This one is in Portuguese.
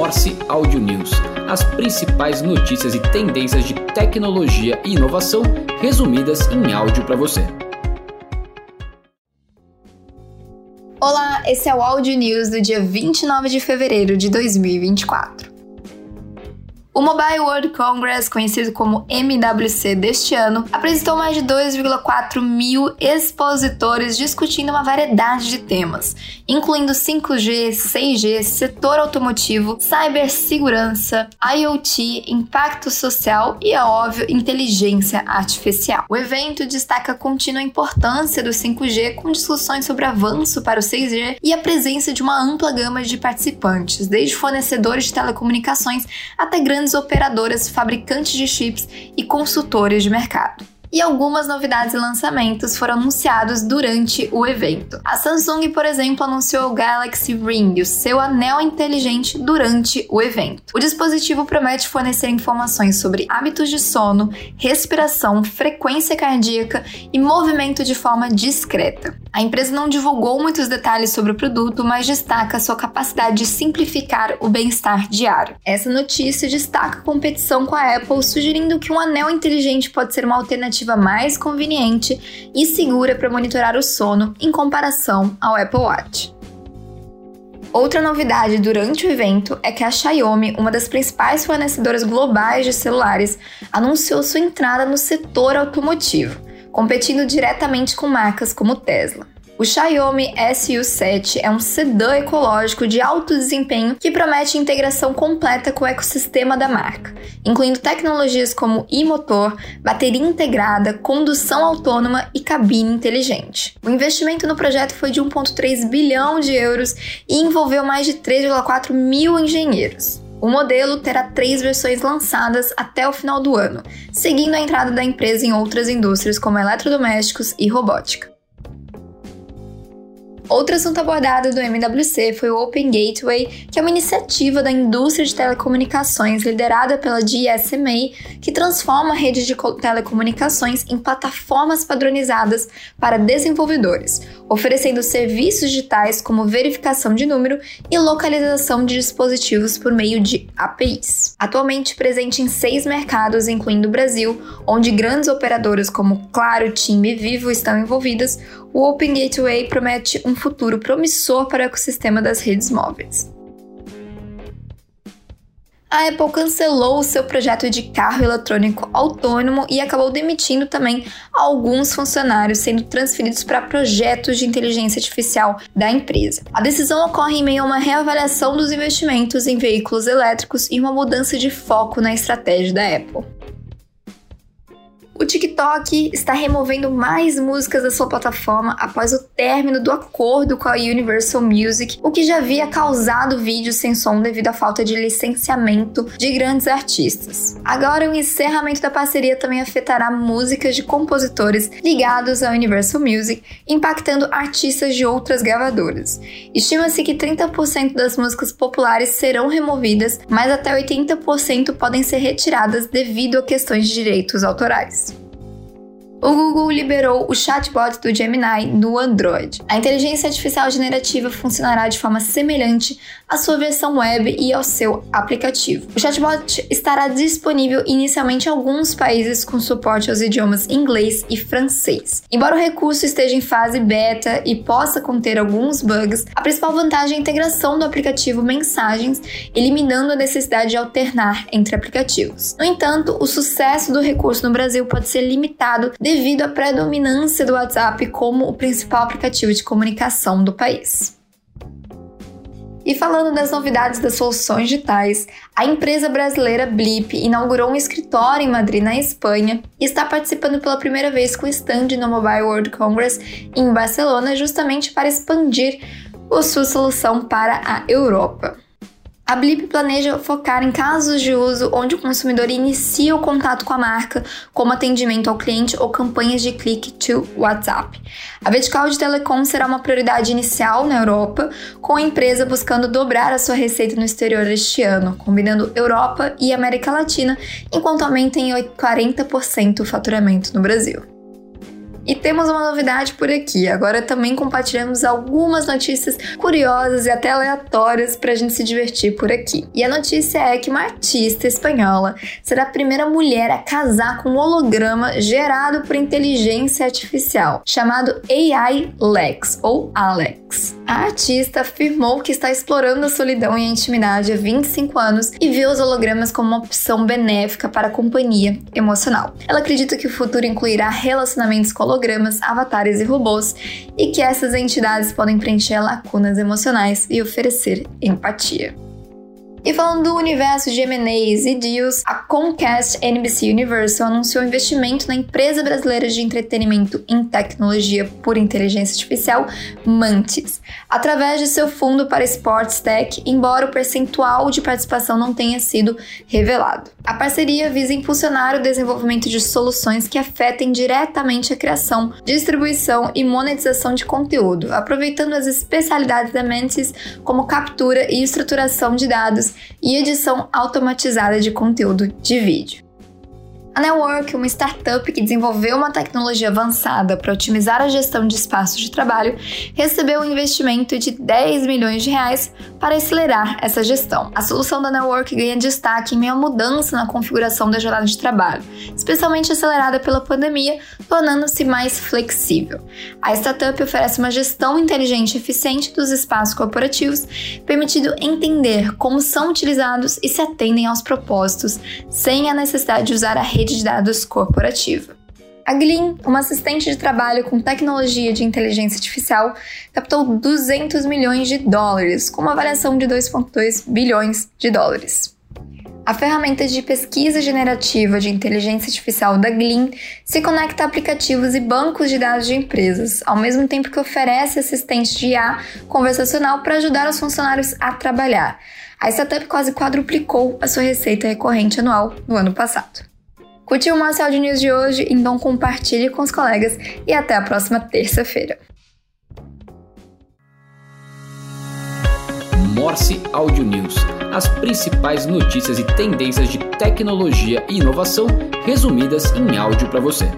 Morse Audio News, as principais notícias e tendências de tecnologia e inovação resumidas em áudio para você. Olá, esse é o Audio News do dia 29 de fevereiro de 2024. O Mobile World Congress, conhecido como MWC deste ano, apresentou mais de 2,4 mil expositores discutindo uma variedade de temas, incluindo 5G, 6G, setor automotivo, cibersegurança, IoT, impacto social e, é óbvio, inteligência artificial. O evento destaca a contínua importância do 5G com discussões sobre avanço para o 6G e a presença de uma ampla gama de participantes, desde fornecedores de telecomunicações até grandes operadoras, fabricantes de chips e consultores de mercado e algumas novidades e lançamentos foram anunciados durante o evento. A Samsung, por exemplo, anunciou o Galaxy Ring, o seu anel inteligente, durante o evento. O dispositivo promete fornecer informações sobre hábitos de sono, respiração, frequência cardíaca e movimento de forma discreta. A empresa não divulgou muitos detalhes sobre o produto, mas destaca sua capacidade de simplificar o bem-estar diário. Essa notícia destaca a competição com a Apple, sugerindo que um anel inteligente pode ser uma alternativa mais conveniente e segura para monitorar o sono em comparação ao Apple Watch. Outra novidade durante o evento é que a Xiaomi, uma das principais fornecedoras globais de celulares, anunciou sua entrada no setor automotivo, competindo diretamente com marcas como Tesla. O Xiaomi SU7 é um sedã ecológico de alto desempenho que promete integração completa com o ecossistema da marca, incluindo tecnologias como e-motor, bateria integrada, condução autônoma e cabine inteligente. O investimento no projeto foi de 1,3 bilhão de euros e envolveu mais de 3,4 mil engenheiros. O modelo terá três versões lançadas até o final do ano, seguindo a entrada da empresa em outras indústrias como eletrodomésticos e robótica. Outro assunto abordado do MWC foi o Open Gateway, que é uma iniciativa da indústria de telecomunicações liderada pela GSMA, que transforma redes de telecomunicações em plataformas padronizadas para desenvolvedores, oferecendo serviços digitais como verificação de número e localização de dispositivos por meio de APIs. Atualmente presente em seis mercados, incluindo o Brasil, onde grandes operadoras como Claro, TIM e Vivo estão envolvidas, o Open Gateway promete um futuro promissor para o ecossistema das redes móveis. A Apple cancelou o seu projeto de carro eletrônico autônomo e acabou demitindo também alguns funcionários, sendo transferidos para projetos de inteligência artificial da empresa. A decisão ocorre em meio a uma reavaliação dos investimentos em veículos elétricos e uma mudança de foco na estratégia da Apple. O TikTok está removendo mais músicas da sua plataforma após o término do acordo com a Universal Music, o que já havia causado vídeos sem som devido à falta de licenciamento de grandes artistas. Agora, o encerramento da parceria também afetará músicas de compositores ligados à Universal Music, impactando artistas de outras gravadoras. Estima-se que 30% das músicas populares serão removidas, mas até 80% podem ser retiradas devido a questões de direitos autorais o Google liberou o chatbot do Gemini no Android. A inteligência artificial generativa funcionará de forma semelhante à sua versão web e ao seu aplicativo. O chatbot estará disponível inicialmente em alguns países com suporte aos idiomas inglês e francês. Embora o recurso esteja em fase beta e possa conter alguns bugs, a principal vantagem é a integração do aplicativo Mensagens, eliminando a necessidade de alternar entre aplicativos. No entanto, o sucesso do recurso no Brasil pode ser limitado devido à predominância do WhatsApp como o principal aplicativo de comunicação do país. E falando das novidades das soluções digitais, a empresa brasileira Blip inaugurou um escritório em Madrid, na Espanha, e está participando pela primeira vez com stand no Mobile World Congress em Barcelona, justamente para expandir sua solução para a Europa. A Blip planeja focar em casos de uso onde o consumidor inicia o contato com a marca, como atendimento ao cliente ou campanhas de click to WhatsApp. A vertical de telecom será uma prioridade inicial na Europa, com a empresa buscando dobrar a sua receita no exterior este ano, combinando Europa e América Latina, enquanto aumenta em 40% o faturamento no Brasil. E temos uma novidade por aqui. Agora também compartilhamos algumas notícias curiosas e até aleatórias para a gente se divertir por aqui. E a notícia é que uma artista espanhola será a primeira mulher a casar com um holograma gerado por inteligência artificial, chamado AI Lex ou Alex. A artista afirmou que está explorando a solidão e a intimidade há 25 anos e viu os hologramas como uma opção benéfica para a companhia emocional. Ela acredita que o futuro incluirá relacionamentos com hologramas, avatares e robôs e que essas entidades podem preencher lacunas emocionais e oferecer empatia. E falando do universo de M&As e deals, a Comcast NBC Universal anunciou investimento na empresa brasileira de entretenimento em tecnologia por inteligência artificial, Mantis, através de seu fundo para Sports Tech, embora o percentual de participação não tenha sido revelado. A parceria visa impulsionar o desenvolvimento de soluções que afetem diretamente a criação, distribuição e monetização de conteúdo, aproveitando as especialidades da Mantis como captura e estruturação de dados e edição automatizada de conteúdo de vídeo. A Network, uma startup que desenvolveu uma tecnologia avançada para otimizar a gestão de espaços de trabalho, recebeu um investimento de 10 milhões de reais para acelerar essa gestão. A solução da Network ganha destaque em meio à mudança na configuração da jornada de trabalho, especialmente acelerada pela pandemia, tornando-se mais flexível. A startup oferece uma gestão inteligente e eficiente dos espaços corporativos, permitindo entender como são utilizados e se atendem aos propósitos, sem a necessidade de usar a rede de dados corporativa. A Glean, uma assistente de trabalho com tecnologia de inteligência artificial, captou 200 milhões de dólares, com uma avaliação de 2,2 bilhões de dólares. A ferramenta de pesquisa generativa de inteligência artificial da Glean se conecta a aplicativos e bancos de dados de empresas, ao mesmo tempo que oferece assistente de IA conversacional para ajudar os funcionários a trabalhar. A startup quase quadruplicou a sua receita recorrente anual no ano passado. Curtiu o Marcel de News de hoje? Então compartilhe com os colegas e até a próxima terça-feira. Morse Audio News. As principais notícias e tendências de tecnologia e inovação resumidas em áudio para você.